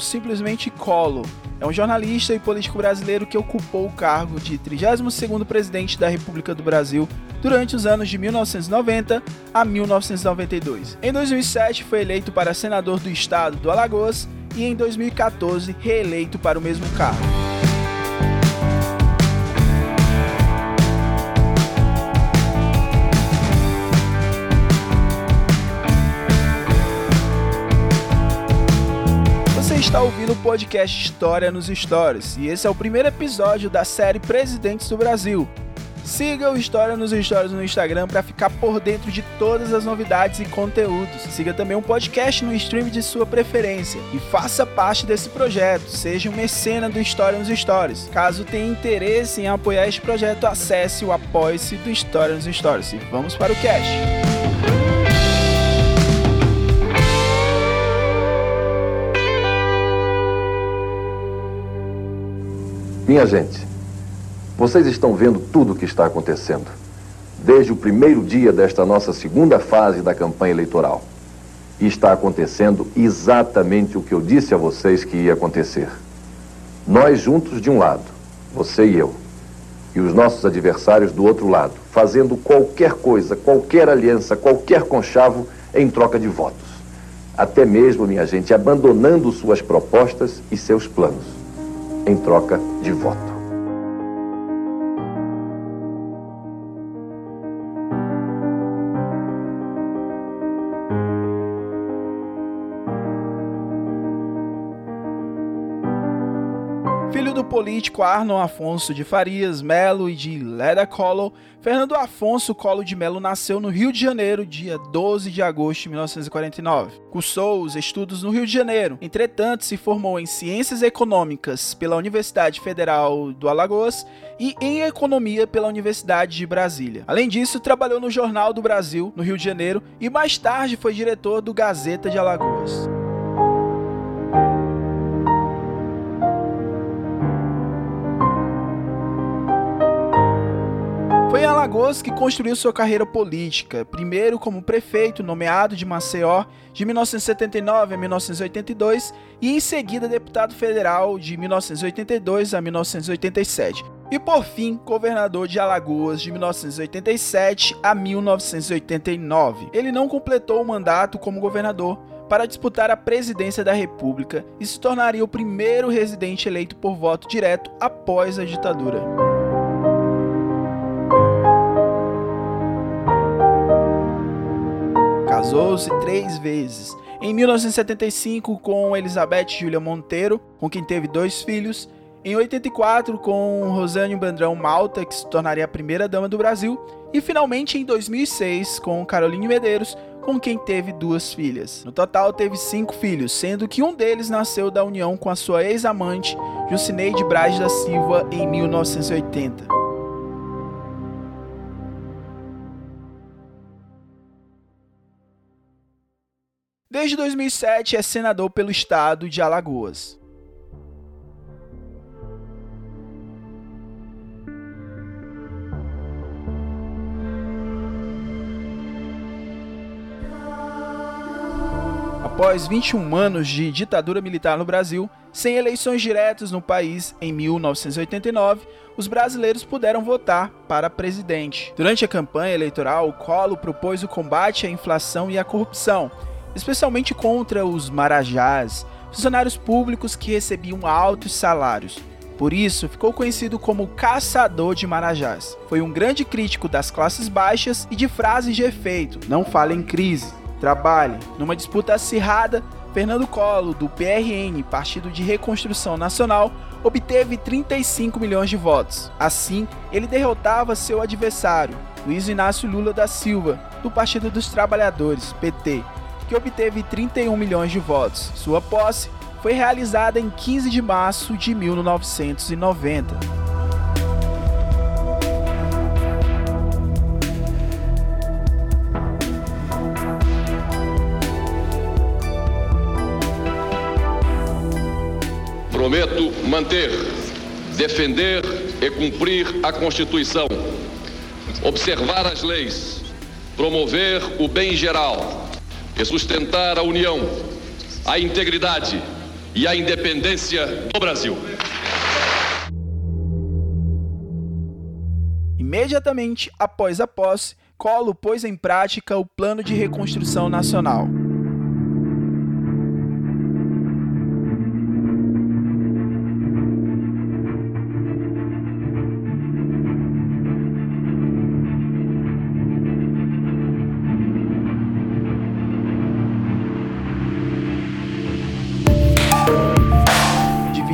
Simplesmente Colo é um jornalista e político brasileiro que ocupou o cargo de 32º presidente da República do Brasil durante os anos de 1990 a 1992. Em 2007 foi eleito para senador do estado do Alagoas e em 2014 reeleito para o mesmo cargo. Está ouvindo o podcast História nos Stories e esse é o primeiro episódio da série Presidentes do Brasil. Siga o História nos Stories no Instagram para ficar por dentro de todas as novidades e conteúdos. Siga também um podcast no stream de sua preferência e faça parte desse projeto. Seja um mecena do História nos Stories. Caso tenha interesse em apoiar este projeto, acesse o apoia-se do História nos Stories. E vamos para o cast. Minha gente, vocês estão vendo tudo o que está acontecendo. Desde o primeiro dia desta nossa segunda fase da campanha eleitoral. E está acontecendo exatamente o que eu disse a vocês que ia acontecer. Nós juntos de um lado, você e eu, e os nossos adversários do outro lado, fazendo qualquer coisa, qualquer aliança, qualquer conchavo em troca de votos. Até mesmo, minha gente, abandonando suas propostas e seus planos em troca de voto. Político Arnon Afonso de Farias Melo e de Leda Collor, Fernando Afonso Collor de Melo nasceu no Rio de Janeiro, dia 12 de agosto de 1949. Cursou os estudos no Rio de Janeiro, entretanto, se formou em Ciências Econômicas pela Universidade Federal do Alagoas e em Economia pela Universidade de Brasília. Além disso, trabalhou no Jornal do Brasil, no Rio de Janeiro, e mais tarde foi diretor do Gazeta de Alagoas. Alagoas que construiu sua carreira política, primeiro como prefeito nomeado de Maceió de 1979 a 1982 e em seguida deputado federal de 1982 a 1987. E por fim, governador de Alagoas de 1987 a 1989. Ele não completou o mandato como governador para disputar a presidência da República e se tornaria o primeiro residente eleito por voto direto após a ditadura. Casou-se três vezes. Em 1975 com Elizabeth Júlia Monteiro, com quem teve dois filhos. Em 84 com Rosânio Bandrão Malta, que se tornaria a primeira dama do Brasil. E finalmente em 2006 com Caroline Medeiros, com quem teve duas filhas. No total teve cinco filhos, sendo que um deles nasceu da união com a sua ex-amante, Jucineide Braz da Silva, em 1980. Desde 2007 é senador pelo estado de Alagoas. Após 21 anos de ditadura militar no Brasil, sem eleições diretas no país em 1989, os brasileiros puderam votar para presidente. Durante a campanha eleitoral, o Collor propôs o combate à inflação e à corrupção especialmente contra os marajás, funcionários públicos que recebiam altos salários. Por isso, ficou conhecido como Caçador de Marajás. Foi um grande crítico das classes baixas e de frases de efeito: não fale em crise, trabalhe. Numa disputa acirrada, Fernando Collor, do PRN, Partido de Reconstrução Nacional, obteve 35 milhões de votos. Assim, ele derrotava seu adversário, Luiz Inácio Lula da Silva, do Partido dos Trabalhadores, PT, que obteve 31 milhões de votos. Sua posse foi realizada em 15 de março de 1990. Prometo manter, defender e cumprir a Constituição, observar as leis, promover o bem geral e sustentar a união, a integridade, e a independência do Brasil. Imediatamente após a posse, Collor pôs em prática o Plano de Reconstrução Nacional.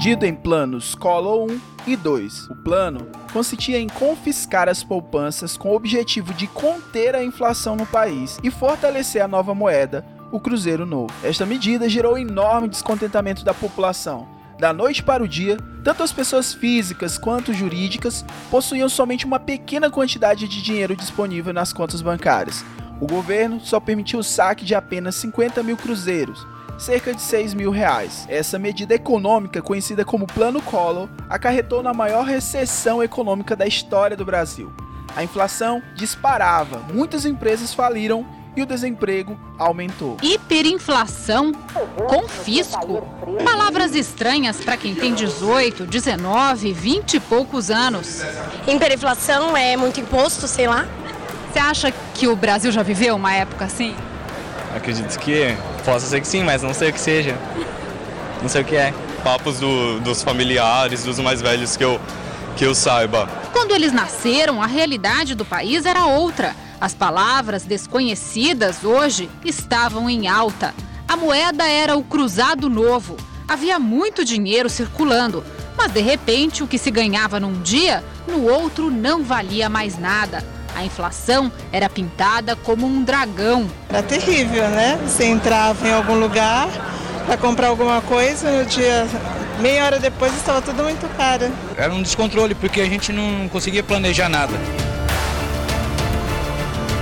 Dividido em planos Collor 1 e 2. O plano consistia em confiscar as poupanças com o objetivo de conter a inflação no país e fortalecer a nova moeda, o Cruzeiro Novo. Esta medida gerou enorme descontentamento da população. Da noite para o dia, tanto as pessoas físicas quanto jurídicas possuíam somente uma pequena quantidade de dinheiro disponível nas contas bancárias. O governo só permitiu o saque de apenas 50 mil cruzeiros, cerca de 6 mil reais. Essa medida econômica, conhecida como Plano Collor, acarretou na maior recessão econômica da história do Brasil. A inflação disparava, muitas empresas faliram e o desemprego aumentou. Hiperinflação, confisco, palavras estranhas para quem tem 18, 19, 20 e poucos anos. Hiperinflação é muito imposto, sei lá. Você acha que o Brasil já viveu uma época assim? Acredito que possa ser que sim, mas não sei o que seja. Não sei o que é. Papos do, dos familiares, dos mais velhos que eu, que eu saiba. Quando eles nasceram, a realidade do país era outra. As palavras desconhecidas hoje estavam em alta. A moeda era o cruzado novo. Havia muito dinheiro circulando, mas de repente o que se ganhava num dia, no outro não valia mais nada. A inflação era pintada como um dragão. Era terrível, né? Você entrava em algum lugar para comprar alguma coisa, no dia, meia hora depois estava tudo muito caro. Era um descontrole porque a gente não conseguia planejar nada.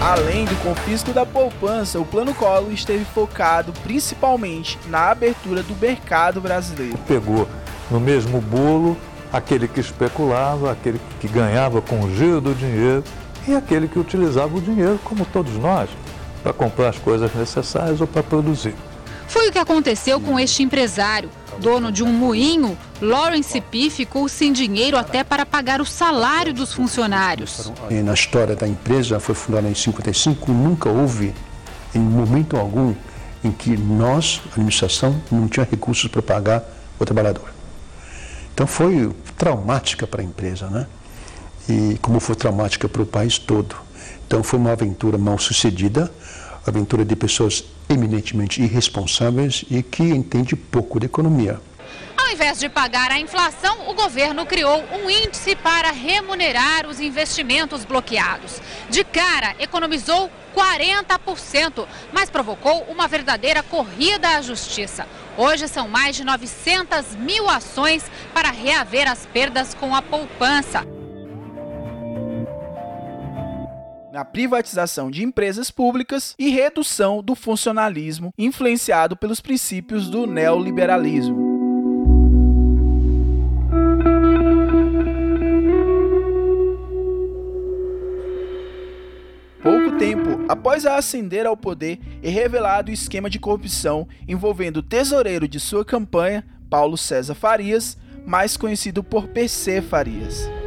Além do confisco da poupança, o Plano Collor esteve focado principalmente na abertura do mercado brasileiro. Pegou no mesmo bolo aquele que especulava, aquele que ganhava com o giro do dinheiro e aquele que utilizava o dinheiro, como todos nós, para comprar as coisas necessárias ou para produzir. Foi o que aconteceu com este empresário. Dono de um moinho, Lawrence P. ficou sem dinheiro até para pagar o salário dos funcionários. E na história da empresa, foi fundada em 55, nunca houve, em momento algum, em que nós, a administração, não tinha recursos para pagar o trabalhador. Então foi traumática para a empresa, né? E como foi traumática para o país todo. Então foi uma aventura mal sucedida, aventura de pessoas eminentemente irresponsáveis e que entende pouco de economia. Ao invés de pagar a inflação, o governo criou um índice para remunerar os investimentos bloqueados. De cara, economizou 40%, mas provocou uma verdadeira corrida à justiça. Hoje são mais de 900 mil ações para reaver as perdas com a poupança. Na privatização de empresas públicas e redução do funcionalismo influenciado pelos princípios do neoliberalismo. Pouco tempo após a ascender ao poder é revelado o esquema de corrupção envolvendo o tesoureiro de sua campanha, Paulo César Farias, mais conhecido por PC Farias.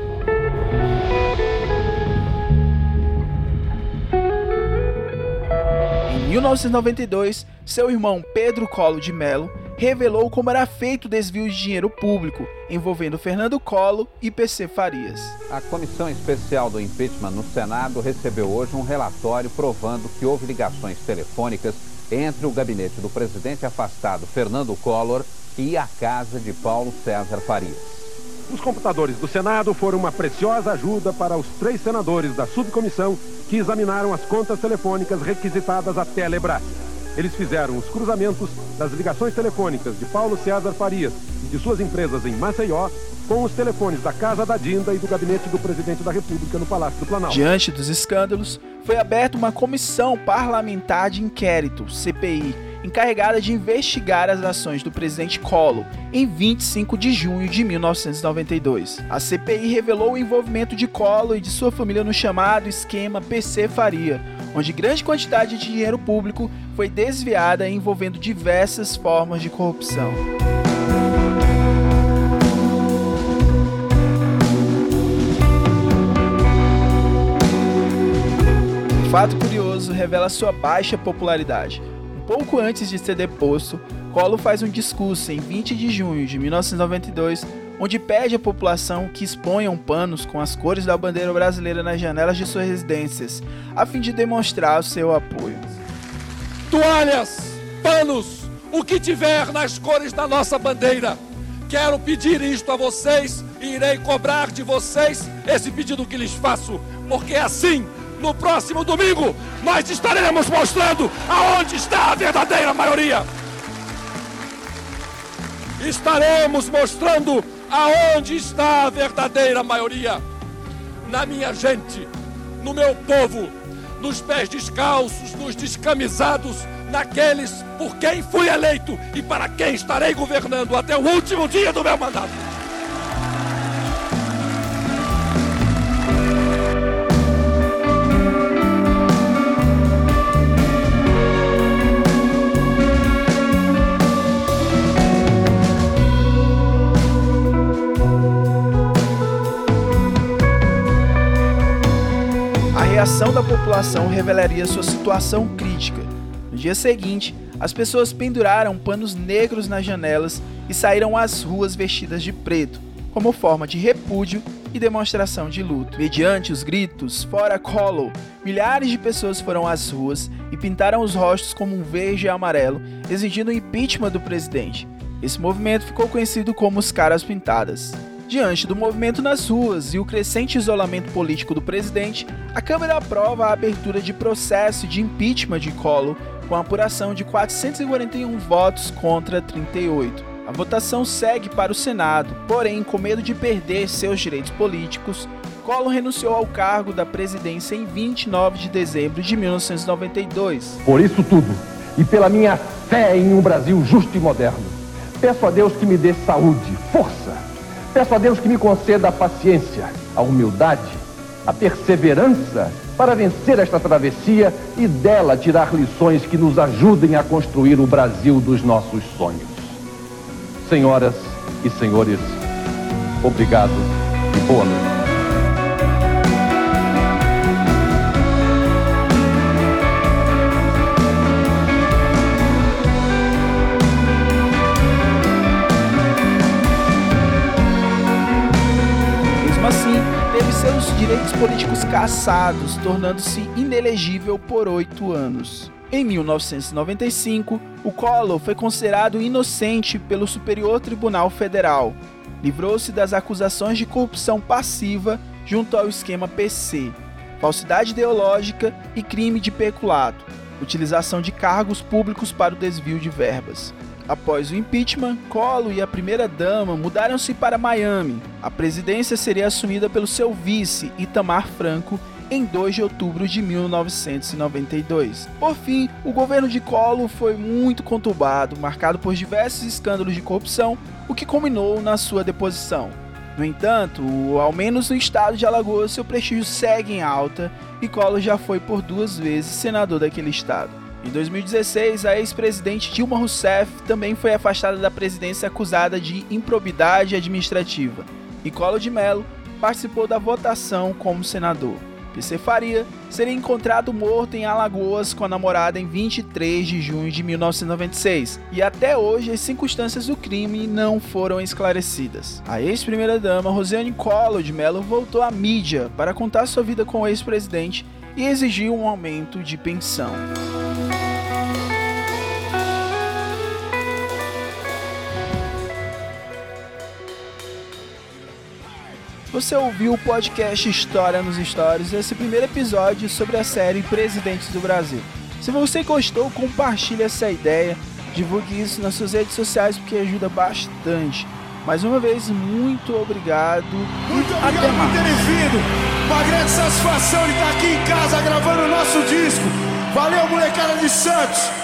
1992, seu irmão Pedro Colo de Mello revelou como era feito o desvio de dinheiro público envolvendo Fernando Colo e PC Farias. A Comissão Especial do Impeachment no Senado recebeu hoje um relatório provando que houve ligações telefônicas entre o gabinete do presidente afastado Fernando Collor e a casa de Paulo César Farias. Os computadores do Senado foram uma preciosa ajuda para os três senadores da subcomissão que examinaram as contas telefônicas requisitadas à Telebrás. Eles fizeram os cruzamentos das ligações telefônicas de Paulo César Farias e de suas empresas em Maceió com os telefones da Casa da Dinda e do gabinete do presidente da República no Palácio do Planalto. Diante dos escândalos, foi aberta uma comissão parlamentar de inquérito, CPI, encarregada de investigar as ações do presidente Collor em 25 de junho de 1992. A CPI revelou o envolvimento de Collor e de sua família no chamado esquema PC Faria, onde grande quantidade de dinheiro público foi desviada envolvendo diversas formas de corrupção. Um fato curioso revela sua baixa popularidade. Pouco antes de ser deposto, Collor faz um discurso em 20 de junho de 1992 onde pede à população que exponham panos com as cores da bandeira brasileira nas janelas de suas residências, a fim de demonstrar o seu apoio. Toalhas, panos, o que tiver nas cores da nossa bandeira. Quero pedir isto a vocês e irei cobrar de vocês esse pedido que lhes faço, porque assim, no próximo domingo, nós estaremos mostrando aonde está a verdadeira maioria. Estaremos mostrando Aonde está a verdadeira maioria? Na minha gente, no meu povo, nos pés descalços, nos descamisados, naqueles por quem fui eleito e para quem estarei governando até o último dia do meu mandato. Reação da população revelaria sua situação crítica. No dia seguinte, as pessoas penduraram panos negros nas janelas e saíram às ruas vestidas de preto, como forma de repúdio e demonstração de luto. Mediante os gritos "Fora Collor", milhares de pessoas foram às ruas e pintaram os rostos como um verde e amarelo, exigindo o impeachment do presidente. Esse movimento ficou conhecido como os Caras Pintadas. Diante do movimento nas ruas e o crescente isolamento político do presidente, a Câmara aprova a abertura de processo de impeachment de Collor com apuração de 441 votos contra 38. A votação segue para o Senado, porém, com medo de perder seus direitos políticos, Collor renunciou ao cargo da presidência em 29 de dezembro de 1992. Por isso tudo, e pela minha fé em um Brasil justo e moderno, peço a Deus que me dê saúde, força Peço a Deus que me conceda a paciência, a humildade, a perseverança para vencer esta travessia e dela tirar lições que nos ajudem a construir o Brasil dos nossos sonhos. Senhoras e senhores, obrigado e boa noite. Políticos cassados, tornando-se inelegível por oito anos. Em 1995, o Collor foi considerado inocente pelo Superior Tribunal Federal. Livrou-se das acusações de corrupção passiva junto ao esquema PC, falsidade ideológica e crime de peculato, utilização de cargos públicos para o desvio de verbas. Após o impeachment, Collor e a primeira-dama mudaram-se para Miami. A presidência seria assumida pelo seu vice, Itamar Franco, em 2 de outubro de 1992. Por fim, o governo de Collor foi muito conturbado, marcado por diversos escândalos de corrupção, o que culminou na sua deposição. No entanto, ao menos no estado de Alagoas, seu prestígio segue em alta e Collor já foi por duas vezes senador daquele estado. Em 2016, a ex-presidente Dilma Rousseff também foi afastada da presidência acusada de improbidade administrativa. E Collor de Mello participou da votação como senador. PC Faria seria encontrado morto em Alagoas com a namorada em 23 de junho de 1996, e até hoje as circunstâncias do crime não foram esclarecidas. A ex-primeira-dama Rosiane Collor de Mello voltou à mídia para contar sua vida com o ex-presidente e exigiu um aumento de pensão. Você ouviu o podcast História nos Stories, esse primeiro episódio sobre a série Presidentes do Brasil. Se você gostou, compartilhe essa ideia, divulgue isso nas suas redes sociais porque ajuda bastante. Mais uma vez, muito obrigado. Muito obrigado até mais. por terem vindo. Uma grande satisfação de estar aqui em casa gravando o nosso disco. Valeu, molecada de Santos.